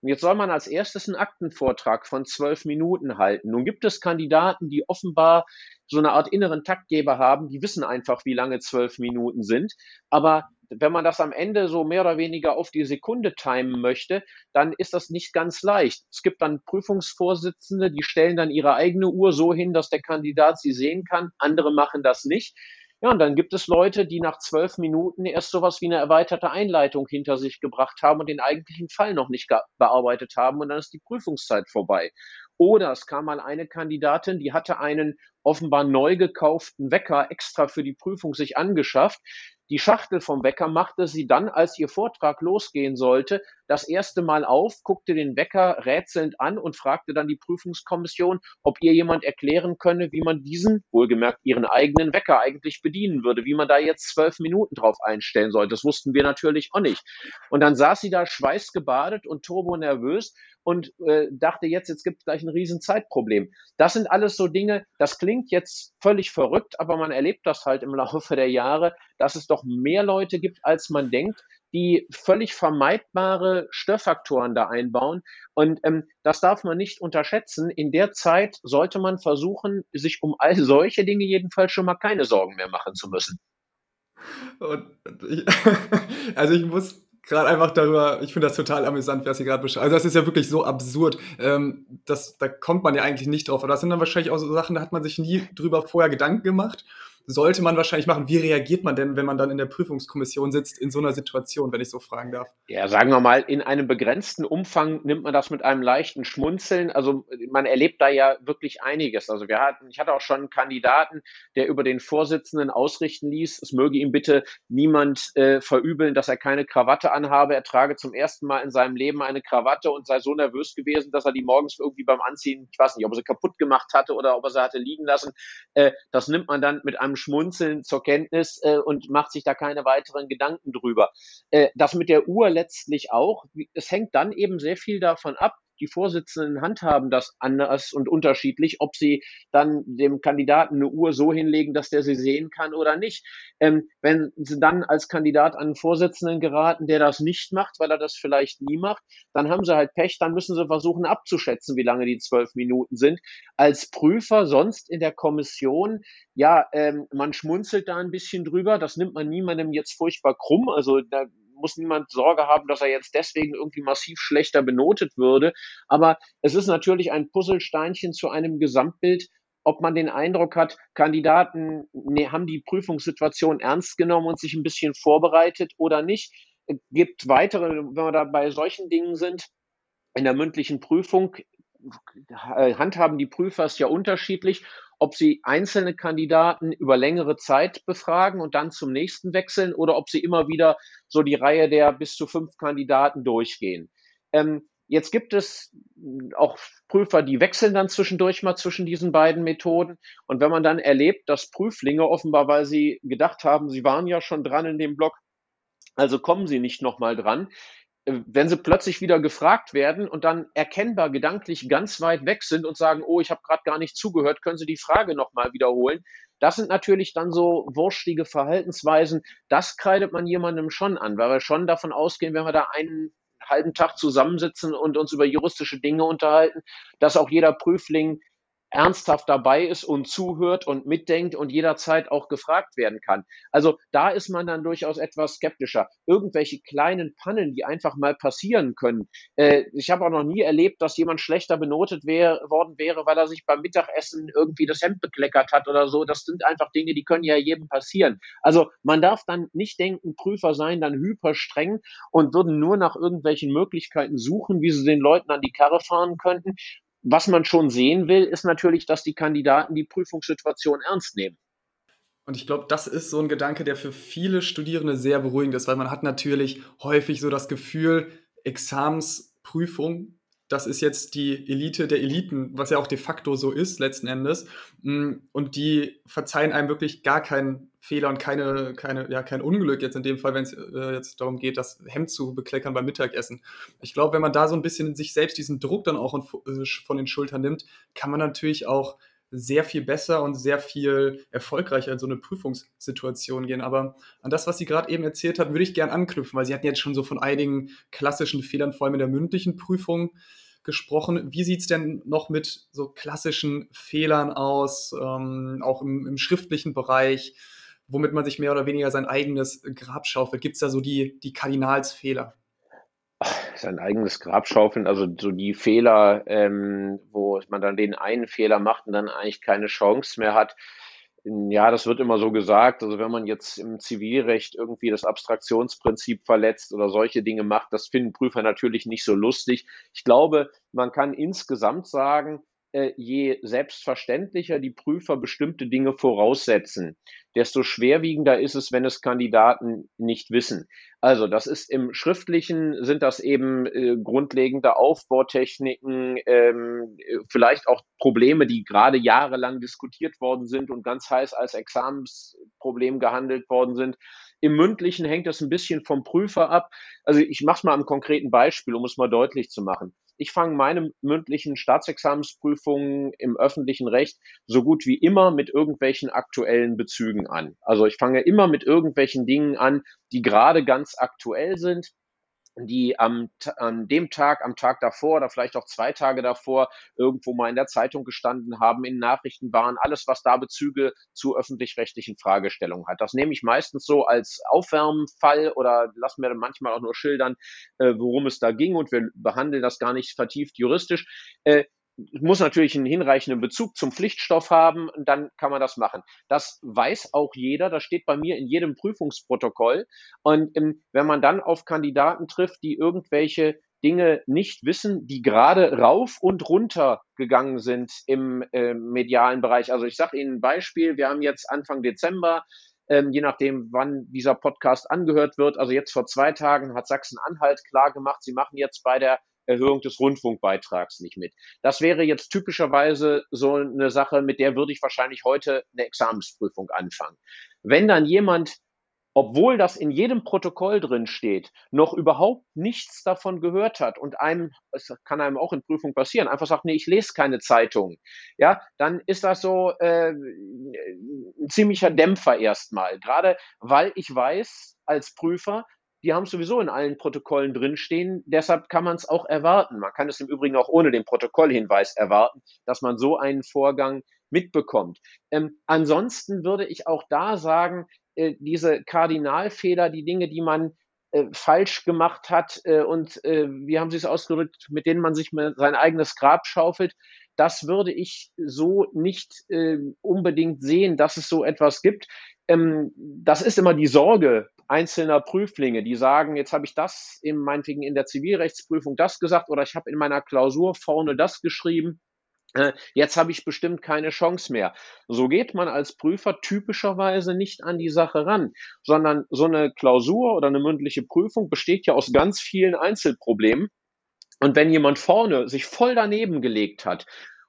S2: Und jetzt soll man als erstes einen Aktenvortrag von zwölf Minuten halten. Nun gibt es Kandidaten, die offenbar so eine Art inneren Taktgeber haben, die wissen einfach, wie lange zwölf Minuten sind. Aber wenn man das am Ende so mehr oder weniger auf die Sekunde timen möchte, dann ist das nicht ganz leicht. Es gibt dann Prüfungsvorsitzende, die stellen dann ihre eigene Uhr so hin, dass der Kandidat sie sehen kann. Andere machen das nicht. Ja, und dann gibt es Leute, die nach zwölf Minuten erst sowas wie eine erweiterte Einleitung hinter sich gebracht haben und den eigentlichen Fall noch nicht bearbeitet haben und dann ist die Prüfungszeit vorbei. Oder es kam mal eine Kandidatin, die hatte einen offenbar neu gekauften Wecker extra für die Prüfung sich angeschafft. Die Schachtel vom Wecker machte sie dann, als ihr Vortrag losgehen sollte, das erste Mal auf, guckte den Wecker rätselnd an und fragte dann die Prüfungskommission, ob ihr jemand erklären könne, wie man diesen, wohlgemerkt ihren eigenen Wecker eigentlich bedienen würde, wie man da jetzt zwölf Minuten drauf einstellen sollte. Das wussten wir natürlich auch nicht. Und dann saß sie da schweißgebadet und turbonervös und äh, dachte jetzt, jetzt gibt es gleich ein riesen Zeitproblem. Das sind alles so Dinge, das klingt jetzt völlig verrückt, aber man erlebt das halt im Laufe der Jahre, dass es doch mehr Leute gibt, als man denkt, die völlig vermeidbare Störfaktoren da einbauen. Und ähm, das darf man nicht unterschätzen. In der Zeit sollte man versuchen, sich um all solche Dinge jedenfalls schon mal keine Sorgen mehr machen zu müssen.
S1: Ich, also ich muss gerade einfach darüber, ich finde das total amüsant, was Sie gerade beschreiben. Also das ist ja wirklich so absurd. Ähm, das, da kommt man ja eigentlich nicht drauf. Aber das sind dann wahrscheinlich auch so Sachen, da hat man sich nie drüber vorher Gedanken gemacht sollte man wahrscheinlich machen. Wie reagiert man denn, wenn man dann in der Prüfungskommission sitzt, in so einer Situation, wenn ich so fragen darf?
S2: Ja, sagen wir mal, in einem begrenzten Umfang nimmt man das mit einem leichten Schmunzeln. Also man erlebt da ja wirklich einiges. Also wir hatten, ich hatte auch schon einen Kandidaten, der über den Vorsitzenden ausrichten ließ, es möge ihm bitte niemand äh, verübeln, dass er keine Krawatte anhabe. Er trage zum ersten Mal in seinem Leben eine Krawatte und sei so nervös gewesen, dass er die morgens irgendwie beim Anziehen, ich weiß nicht, ob er sie kaputt gemacht hatte oder ob er sie hatte liegen lassen. Äh, das nimmt man dann mit einem Schmunzeln zur Kenntnis äh, und macht sich da keine weiteren Gedanken drüber. Äh, das mit der Uhr letztlich auch. Es hängt dann eben sehr viel davon ab, die Vorsitzenden handhaben das anders und unterschiedlich, ob sie dann dem Kandidaten eine Uhr so hinlegen, dass der sie sehen kann oder nicht. Ähm, wenn sie dann als Kandidat an einen Vorsitzenden geraten, der das nicht macht, weil er das vielleicht nie macht, dann haben sie halt Pech, dann müssen sie versuchen abzuschätzen, wie lange die zwölf Minuten sind. Als Prüfer sonst in der Kommission, ja, ähm, man schmunzelt da ein bisschen drüber, das nimmt man niemandem jetzt furchtbar krumm, also da muss niemand Sorge haben, dass er jetzt deswegen irgendwie massiv schlechter benotet würde. Aber es ist natürlich ein Puzzlesteinchen zu einem Gesamtbild, ob man den Eindruck hat, Kandidaten nee, haben die Prüfungssituation ernst genommen und sich ein bisschen vorbereitet oder nicht. Es gibt weitere, wenn wir da bei solchen Dingen sind, in der mündlichen Prüfung äh, handhaben die Prüfer es ja unterschiedlich ob sie einzelne Kandidaten über längere Zeit befragen und dann zum nächsten wechseln oder ob sie immer wieder so die Reihe der bis zu fünf Kandidaten durchgehen. Ähm, jetzt gibt es auch Prüfer, die wechseln dann zwischendurch mal zwischen diesen beiden Methoden. Und wenn man dann erlebt, dass Prüflinge offenbar, weil sie gedacht haben, sie waren ja schon dran in dem Block, also kommen sie nicht nochmal dran, wenn sie plötzlich wieder gefragt werden und dann erkennbar gedanklich ganz weit weg sind und sagen, oh, ich habe gerade gar nicht zugehört, können Sie die Frage nochmal wiederholen? Das sind natürlich dann so wurstige Verhaltensweisen. Das kreidet man jemandem schon an, weil wir schon davon ausgehen, wenn wir da einen halben Tag zusammensitzen und uns über juristische Dinge unterhalten, dass auch jeder Prüfling ernsthaft dabei ist und zuhört und mitdenkt und jederzeit auch gefragt werden kann. Also da ist man dann durchaus etwas skeptischer. Irgendwelche kleinen Pannen, die einfach mal passieren können. Äh, ich habe auch noch nie erlebt, dass jemand schlechter benotet wär, worden wäre, weil er sich beim Mittagessen irgendwie das Hemd bekleckert hat oder so. Das sind einfach Dinge, die können ja jedem passieren. Also man darf dann nicht denken, Prüfer seien dann hyper streng und würden nur nach irgendwelchen Möglichkeiten suchen, wie sie den Leuten an die Karre fahren könnten. Was man schon sehen will, ist natürlich, dass die Kandidaten die Prüfungssituation ernst nehmen.
S1: Und ich glaube, das ist so ein Gedanke, der für viele Studierende sehr beruhigend ist, weil man hat natürlich häufig so das Gefühl, Examensprüfung, das ist jetzt die Elite der Eliten, was ja auch de facto so ist letzten Endes. Mm, und die verzeihen einem wirklich gar keinen Fehler und keine, keine, ja, kein Unglück jetzt in dem Fall, wenn es äh, jetzt darum geht, das Hemd zu bekleckern beim Mittagessen. Ich glaube, wenn man da so ein bisschen sich selbst diesen Druck dann auch äh, von den Schultern nimmt, kann man natürlich auch sehr viel besser und sehr viel erfolgreicher in so eine Prüfungssituation gehen. Aber an das, was Sie gerade eben erzählt hat, würde ich gern anknüpfen, weil Sie hatten jetzt schon so von einigen klassischen Fehlern, vor allem in der mündlichen Prüfung, gesprochen. Wie sieht es denn noch mit so klassischen Fehlern aus, ähm, auch im, im, schriftlichen Bereich, womit man sich mehr oder weniger sein eigenes Grab schaufelt? Gibt es da so die, die Kardinalsfehler?
S2: sein eigenes Grab schaufeln, also so die Fehler, ähm, wo man dann den einen Fehler macht und dann eigentlich keine Chance mehr hat. Ja, das wird immer so gesagt. Also wenn man jetzt im Zivilrecht irgendwie das Abstraktionsprinzip verletzt oder solche Dinge macht, das finden Prüfer natürlich nicht so lustig. Ich glaube, man kann insgesamt sagen, je selbstverständlicher die Prüfer bestimmte Dinge voraussetzen, desto schwerwiegender ist es, wenn es Kandidaten nicht wissen. Also das ist im Schriftlichen, sind das eben äh, grundlegende Aufbautechniken, ähm, vielleicht auch Probleme, die gerade jahrelang diskutiert worden sind und ganz heiß als Examensproblem gehandelt worden sind. Im Mündlichen hängt das ein bisschen vom Prüfer ab. Also ich mache es mal am konkreten Beispiel, um es mal deutlich zu machen. Ich fange meine mündlichen Staatsexamensprüfungen im öffentlichen Recht so gut wie immer mit irgendwelchen aktuellen Bezügen an. Also ich fange immer mit irgendwelchen Dingen an, die gerade ganz aktuell sind die am, an dem Tag, am Tag davor oder vielleicht auch zwei Tage davor irgendwo mal in der Zeitung gestanden haben, in Nachrichten waren, alles, was da Bezüge zu öffentlich-rechtlichen Fragestellungen hat. Das nehme ich meistens so als Aufwärmfall oder lass mir manchmal auch nur schildern, äh, worum es da ging und wir behandeln das gar nicht vertieft juristisch. Äh, muss natürlich einen hinreichenden Bezug zum Pflichtstoff haben, dann kann man das machen. Das weiß auch jeder, das steht bei mir in jedem Prüfungsprotokoll. Und ähm, wenn man dann auf Kandidaten trifft, die irgendwelche Dinge nicht wissen, die gerade rauf und runter gegangen sind im äh, medialen Bereich. Also ich sage Ihnen ein Beispiel, wir haben jetzt Anfang Dezember, ähm, je nachdem, wann dieser Podcast angehört wird. Also jetzt vor zwei Tagen hat Sachsen-Anhalt klar gemacht, sie machen jetzt bei der Erhöhung des Rundfunkbeitrags nicht mit. Das wäre jetzt typischerweise so eine Sache, mit der würde ich wahrscheinlich heute eine Examensprüfung anfangen. Wenn dann jemand obwohl das in jedem Protokoll drin steht, noch überhaupt nichts davon gehört hat und einem, es kann einem auch in Prüfung passieren, einfach sagt, nee, ich lese keine Zeitung, ja, dann ist das so äh, ein ziemlicher Dämpfer erstmal. Gerade weil ich weiß als Prüfer, die haben sowieso in allen Protokollen drinstehen. Deshalb kann man es auch erwarten. Man kann es im Übrigen auch ohne den Protokollhinweis erwarten, dass man so einen Vorgang mitbekommt. Ähm, ansonsten würde ich auch da sagen, äh, diese Kardinalfehler, die Dinge, die man äh, falsch gemacht hat äh, und äh, wie haben Sie es ausgedrückt, mit denen man sich sein eigenes Grab schaufelt, das würde ich so nicht äh, unbedingt sehen, dass es so etwas gibt. Ähm, das ist immer die Sorge einzelner Prüflinge, die sagen, jetzt habe ich das in, meinetwegen in der Zivilrechtsprüfung das gesagt oder ich habe in meiner Klausur vorne das geschrieben. Äh, jetzt habe ich bestimmt keine Chance mehr. So geht man als Prüfer typischerweise nicht an die Sache ran, sondern so eine Klausur oder eine mündliche Prüfung besteht ja aus ganz vielen Einzelproblemen. Und wenn jemand vorne sich voll daneben gelegt hat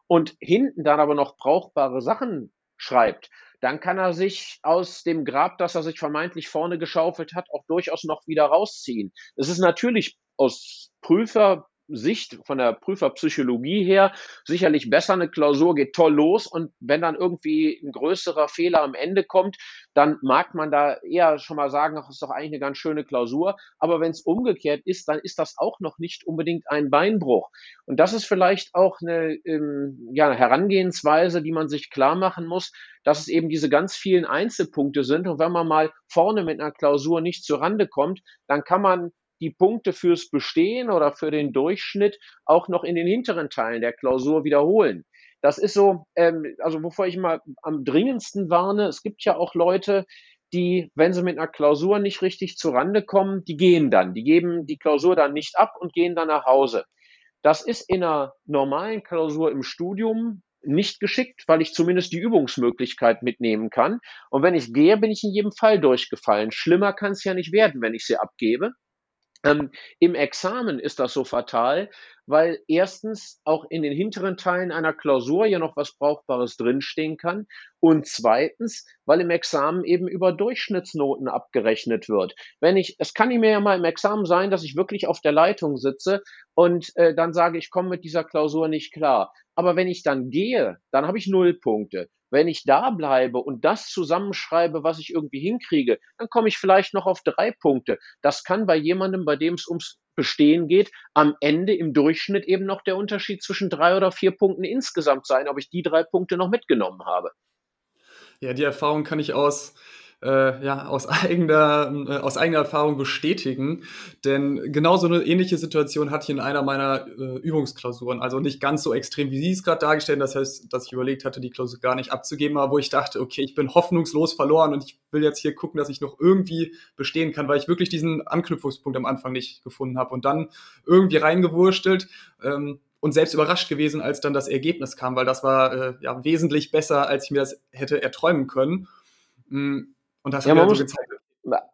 S2: und hinten dann aber noch brauchbare Sachen schreibt, dann kann er sich aus dem Grab, das er sich vermeintlich vorne geschaufelt hat, auch durchaus noch wieder rausziehen. Es ist natürlich aus Prüfer, Sicht, von der Prüferpsychologie her, sicherlich besser. Eine Klausur geht toll los und wenn dann irgendwie ein größerer Fehler am Ende kommt, dann mag man da eher schon mal sagen, ach, ist doch eigentlich eine ganz schöne Klausur. Aber wenn es umgekehrt ist, dann ist das auch noch nicht unbedingt ein Beinbruch. Und das ist vielleicht auch eine, ähm, ja, Herangehensweise, die man sich klar machen muss, dass es eben diese ganz vielen Einzelpunkte sind. Und wenn man mal vorne mit einer Klausur nicht zurande kommt, dann kann man die Punkte fürs Bestehen oder für den Durchschnitt auch noch in den hinteren Teilen der Klausur wiederholen. Das ist so, ähm, also wovor ich mal am dringendsten warne, es gibt ja auch Leute, die, wenn sie mit einer Klausur nicht richtig zurande kommen, die gehen dann, die geben die Klausur dann nicht ab und gehen dann nach Hause. Das ist in einer normalen Klausur im Studium nicht geschickt, weil ich zumindest die Übungsmöglichkeit mitnehmen kann. Und wenn ich gehe, bin ich in jedem Fall durchgefallen. Schlimmer kann es ja nicht werden, wenn ich sie abgebe. Ähm, Im Examen ist das so fatal, weil erstens auch in den hinteren Teilen einer Klausur ja noch was Brauchbares drinstehen kann und zweitens, weil im Examen eben über Durchschnittsnoten abgerechnet wird. Wenn ich, es kann mir ja mal im Examen sein, dass ich wirklich auf der Leitung sitze und äh, dann sage, ich komme mit dieser Klausur nicht klar. Aber wenn ich dann gehe, dann habe ich null Punkte. Wenn ich da bleibe und das zusammenschreibe, was ich irgendwie hinkriege, dann komme ich vielleicht noch auf drei Punkte. Das kann bei jemandem, bei dem es ums Bestehen geht, am Ende im Durchschnitt eben noch der Unterschied zwischen drei oder vier Punkten insgesamt sein, ob ich die drei Punkte noch mitgenommen habe.
S1: Ja, die Erfahrung kann ich aus äh, ja, aus eigener, äh, aus eigener Erfahrung bestätigen. Denn genau so eine ähnliche Situation hatte ich in einer meiner äh, Übungsklausuren. Also nicht ganz so extrem, wie Sie es gerade dargestellt Das heißt, dass ich überlegt hatte, die Klausur gar nicht abzugeben, aber wo ich dachte, okay, ich bin hoffnungslos verloren und ich will jetzt hier gucken, dass ich noch irgendwie bestehen kann, weil ich wirklich diesen Anknüpfungspunkt am Anfang nicht gefunden habe. Und dann irgendwie reingewurstelt. Ähm, und selbst überrascht gewesen, als dann das Ergebnis kam, weil das war äh, ja wesentlich besser, als ich mir das hätte erträumen können. Mm, und das
S2: ja, man, muss,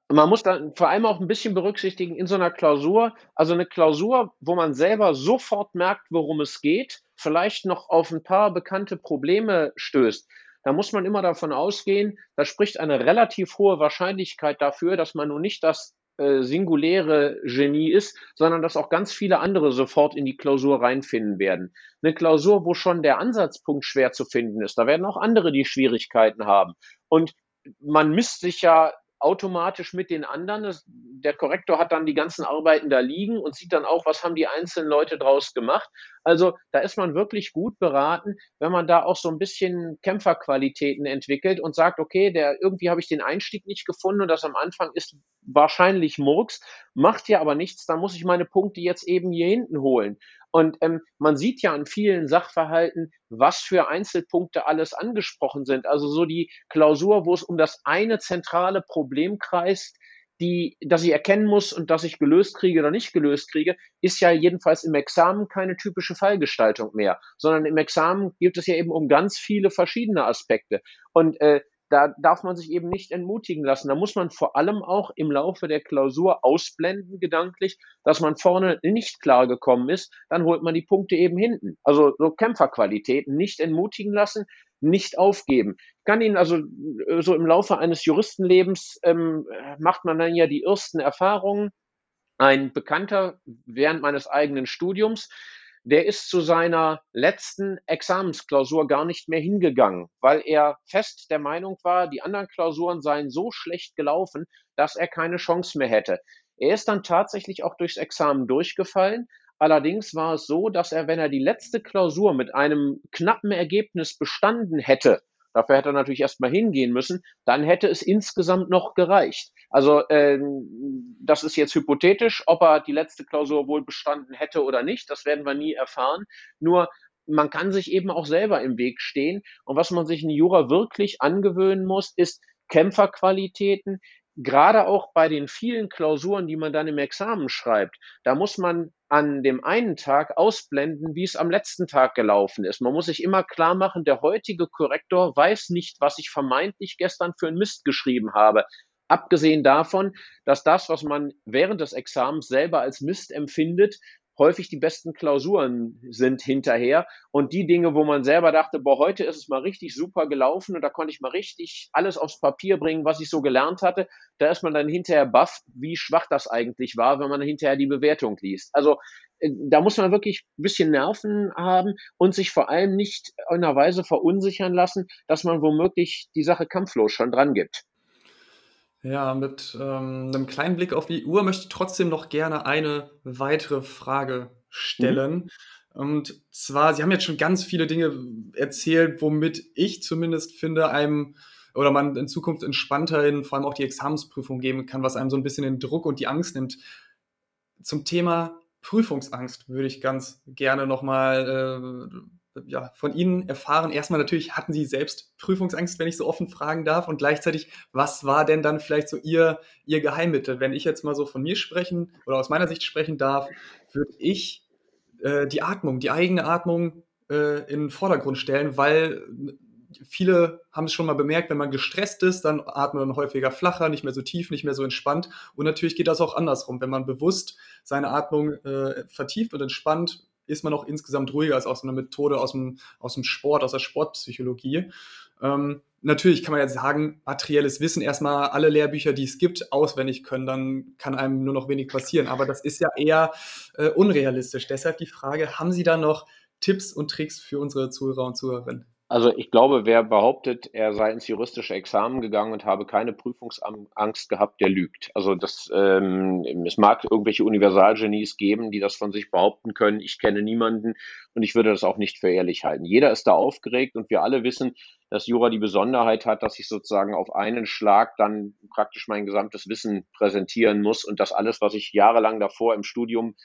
S2: man muss dann vor allem auch ein bisschen berücksichtigen in so einer Klausur, also eine Klausur, wo man selber sofort merkt, worum es geht, vielleicht noch auf ein paar bekannte Probleme stößt. Da muss man immer davon ausgehen, da spricht eine relativ hohe Wahrscheinlichkeit dafür, dass man nun nicht das äh, singuläre Genie ist, sondern dass auch ganz viele andere sofort in die Klausur reinfinden werden. Eine Klausur, wo schon der Ansatzpunkt schwer zu finden ist, da werden auch andere die Schwierigkeiten haben. Und man misst sich ja automatisch mit den anderen. Der Korrektor hat dann die ganzen Arbeiten da liegen und sieht dann auch, was haben die einzelnen Leute draus gemacht. Also da ist man wirklich gut beraten, wenn man da auch so ein bisschen Kämpferqualitäten entwickelt und sagt, okay, der irgendwie habe ich den Einstieg nicht gefunden und das am Anfang ist wahrscheinlich Murks, macht ja aber nichts, da muss ich meine Punkte jetzt eben hier hinten holen. Und ähm, man sieht ja an vielen Sachverhalten, was für Einzelpunkte alles angesprochen sind. Also so die Klausur, wo es um das eine zentrale Problem kreist, die, dass ich erkennen muss und dass ich gelöst kriege oder nicht gelöst kriege, ist ja jedenfalls im Examen keine typische Fallgestaltung mehr, sondern im Examen geht es ja eben um ganz viele verschiedene Aspekte. Und äh, da darf man sich eben nicht entmutigen lassen. Da muss man vor allem auch im Laufe der Klausur ausblenden, gedanklich, dass man vorne nicht klar gekommen ist. Dann holt man die Punkte eben hinten. Also so Kämpferqualitäten nicht entmutigen lassen, nicht aufgeben. Ich kann Ihnen also so im Laufe eines Juristenlebens ähm, macht man dann ja die ersten Erfahrungen. Ein Bekannter während meines eigenen Studiums, der ist zu seiner letzten Examensklausur gar nicht mehr hingegangen, weil er fest der Meinung war, die anderen Klausuren seien so schlecht gelaufen, dass er keine Chance mehr hätte. Er ist dann tatsächlich auch durchs Examen durchgefallen. Allerdings war es so, dass er, wenn er die letzte Klausur mit einem knappen Ergebnis bestanden hätte, Dafür hätte er natürlich erstmal hingehen müssen. Dann hätte es insgesamt noch gereicht. Also ähm, das ist jetzt hypothetisch, ob er die letzte Klausur wohl bestanden hätte oder nicht. Das werden wir nie erfahren. Nur man kann sich eben auch selber im Weg stehen. Und was man sich in Jura wirklich angewöhnen muss, ist Kämpferqualitäten, gerade auch bei den vielen Klausuren, die man dann im Examen schreibt, da muss man an dem einen Tag ausblenden, wie es am letzten Tag gelaufen ist. Man muss sich immer klar machen, der heutige Korrektor weiß nicht, was ich vermeintlich gestern für einen Mist geschrieben habe. Abgesehen davon, dass das, was man während des Examens selber als Mist empfindet, häufig die besten Klausuren sind hinterher. Und die Dinge, wo man selber dachte, boah, heute ist es mal richtig super gelaufen und da konnte ich mal richtig alles aufs Papier bringen, was ich so gelernt hatte, da ist man dann hinterher baff, wie schwach das eigentlich war, wenn man hinterher die Bewertung liest. Also äh, da muss man wirklich ein bisschen Nerven haben und sich vor allem nicht in einer Weise verunsichern lassen, dass man womöglich die Sache kampflos schon dran gibt.
S1: Ja, mit ähm, einem kleinen Blick auf die Uhr möchte ich trotzdem noch gerne eine weitere Frage stellen. Mhm. Und zwar, Sie haben jetzt schon ganz viele Dinge erzählt, womit ich zumindest finde, einem oder man in Zukunft entspannter in vor allem auch die Examensprüfung geben kann, was einem so ein bisschen den Druck und die Angst nimmt. Zum Thema Prüfungsangst würde ich ganz gerne nochmal äh, ja, von Ihnen erfahren. Erstmal natürlich, hatten Sie selbst Prüfungsangst, wenn ich so offen fragen darf? Und gleichzeitig, was war denn dann vielleicht so Ihr, Ihr Geheimmittel? Wenn ich jetzt mal so von mir sprechen oder aus meiner Sicht sprechen darf, würde ich äh, die Atmung, die eigene Atmung äh, in den Vordergrund stellen, weil viele haben es schon mal bemerkt, wenn man gestresst ist, dann atmet man häufiger flacher, nicht mehr so tief, nicht mehr so entspannt. Und natürlich geht das auch andersrum. Wenn man bewusst seine Atmung äh, vertieft und entspannt, ist man auch insgesamt ruhiger als aus einer Methode aus dem, aus dem Sport, aus der Sportpsychologie. Ähm, natürlich kann man jetzt sagen, materielles Wissen erstmal alle Lehrbücher, die es gibt, auswendig können, dann kann einem nur noch wenig passieren. Aber das ist ja eher äh, unrealistisch. Deshalb die Frage, haben Sie da noch Tipps und Tricks für unsere Zuhörer und Zuhörerinnen?
S2: Also ich glaube, wer behauptet, er sei ins juristische Examen gegangen und habe keine Prüfungsangst gehabt, der lügt. Also das, ähm, es mag irgendwelche Universalgenies geben, die das von sich behaupten können. Ich kenne niemanden und ich würde das auch nicht für ehrlich halten. Jeder ist da aufgeregt und wir alle wissen, dass Jura die Besonderheit hat, dass ich sozusagen auf einen Schlag dann praktisch mein gesamtes Wissen präsentieren muss und das alles, was ich jahrelang davor im Studium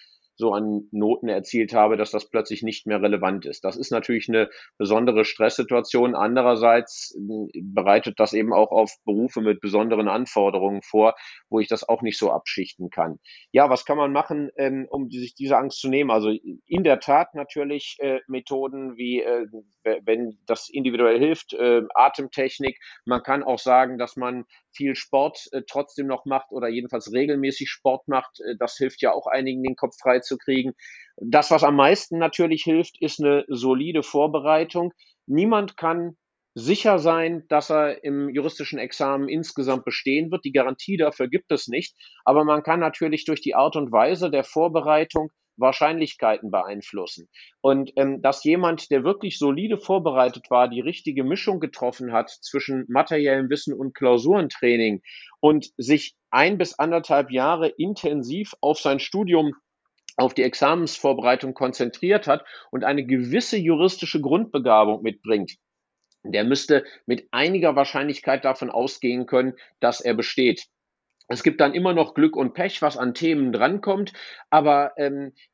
S2: so an Noten erzielt habe, dass das plötzlich nicht mehr relevant ist. Das ist natürlich eine besondere Stresssituation. Andererseits hm, bereitet das eben auch auf Berufe mit besonderen Anforderungen vor, wo ich das auch nicht so abschichten kann. Ja, was kann man machen, ähm, um sich diese Angst zu nehmen? Also in der Tat natürlich äh, Methoden wie, äh, wenn das individuell hilft, äh, Atemtechnik. Man kann auch sagen, dass man viel Sport äh, trotzdem noch macht oder jedenfalls regelmäßig Sport macht. Äh, das hilft ja auch einigen, den Kopf frei zu kriegen. Das, was am meisten natürlich hilft, ist eine solide Vorbereitung. Niemand kann sicher sein, dass er im juristischen Examen insgesamt bestehen wird. Die Garantie dafür gibt es nicht. Aber man kann natürlich durch die Art und Weise der Vorbereitung Wahrscheinlichkeiten beeinflussen. Und ähm, dass jemand, der wirklich solide vorbereitet war, die richtige Mischung getroffen hat zwischen materiellem Wissen und Klausurentraining und sich ein bis anderthalb Jahre intensiv auf sein Studium auf die Examensvorbereitung konzentriert hat und eine gewisse juristische Grundbegabung mitbringt, der müsste mit einiger Wahrscheinlichkeit davon ausgehen können, dass er besteht. Es gibt dann immer noch Glück und Pech, was an Themen drankommt, aber ähm, äh,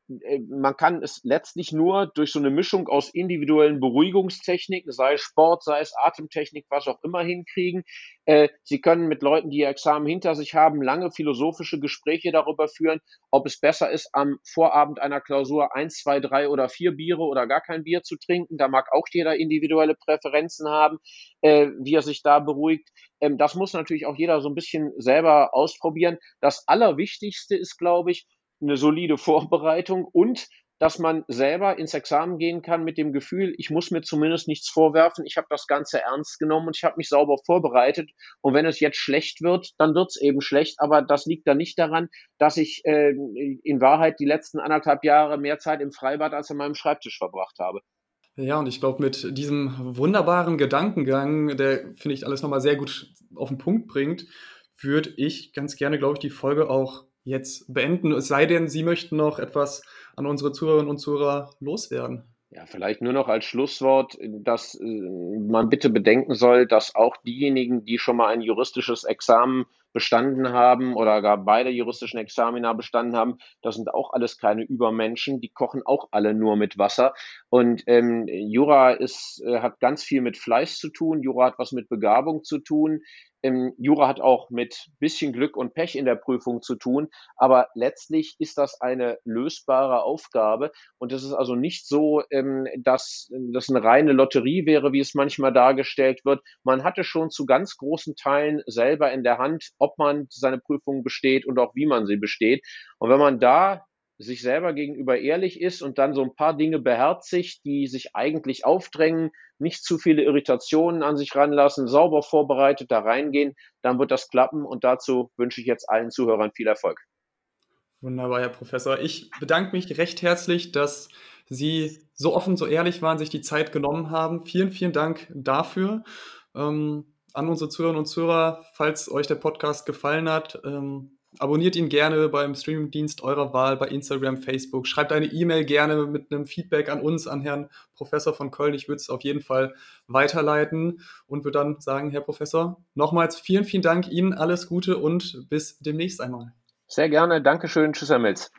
S2: man kann es letztlich nur durch so eine Mischung aus individuellen Beruhigungstechniken, sei es Sport, sei es Atemtechnik, was auch immer hinkriegen. Äh, Sie können mit Leuten, die ihr Examen hinter sich haben, lange philosophische Gespräche darüber führen, ob es besser ist, am Vorabend einer Klausur eins, zwei, drei oder vier Biere oder gar kein Bier zu trinken. Da mag auch jeder individuelle Präferenzen haben, äh, wie er sich da beruhigt. Ähm, das muss natürlich auch jeder so ein bisschen selber ausprobieren. Das Allerwichtigste ist, glaube ich, eine solide Vorbereitung und dass man selber ins Examen gehen kann mit dem Gefühl, ich muss mir zumindest nichts vorwerfen, ich habe das Ganze ernst genommen und ich habe mich sauber vorbereitet. Und wenn es jetzt schlecht wird, dann wird es eben schlecht, aber das liegt dann nicht daran, dass ich äh, in Wahrheit die letzten anderthalb Jahre mehr Zeit im Freibad als an meinem Schreibtisch verbracht habe.
S1: Ja, und ich glaube, mit diesem wunderbaren Gedankengang, der, finde ich, alles nochmal sehr gut auf den Punkt bringt, würde ich ganz gerne, glaube ich, die Folge auch jetzt beenden. Es sei denn, Sie möchten noch etwas an unsere Zuhörerinnen und Zuhörer loswerden.
S2: Ja, vielleicht nur noch als Schlusswort, dass äh, man bitte bedenken soll, dass auch diejenigen, die schon mal ein juristisches Examen bestanden haben oder gar beide juristischen Examina bestanden haben, das sind auch alles keine Übermenschen, die kochen auch alle nur mit Wasser. Und ähm, Jura ist, äh, hat ganz viel mit Fleiß zu tun, Jura hat was mit Begabung zu tun. Ähm, Jura hat auch mit bisschen Glück und Pech in der Prüfung zu tun, aber letztlich ist das eine lösbare Aufgabe und es ist also nicht so, ähm, dass das eine reine Lotterie wäre, wie es manchmal dargestellt wird. Man hatte schon zu ganz großen Teilen selber in der Hand, ob man seine Prüfung besteht und auch wie man sie besteht. Und wenn man da sich selber gegenüber ehrlich ist und dann so ein paar Dinge beherzigt, die sich eigentlich aufdrängen, nicht zu viele Irritationen an sich ranlassen, sauber vorbereitet da reingehen, dann wird das klappen und dazu wünsche ich jetzt allen Zuhörern viel Erfolg.
S1: Wunderbar, Herr Professor. Ich bedanke mich recht herzlich, dass Sie so offen, so ehrlich waren, sich die Zeit genommen haben. Vielen, vielen Dank dafür. Ähm, an unsere Zuhörerinnen und Zuhörer, falls euch der Podcast gefallen hat, ähm, abonniert ihn gerne beim Streamingdienst eurer Wahl, bei Instagram, Facebook. Schreibt eine E-Mail gerne mit einem Feedback an uns, an Herrn Professor von Köln. Ich würde es auf jeden Fall weiterleiten und würde dann sagen, Herr Professor, nochmals vielen, vielen Dank Ihnen, alles Gute und bis demnächst einmal.
S2: Sehr gerne, Dankeschön, tschüss, Herr Milz.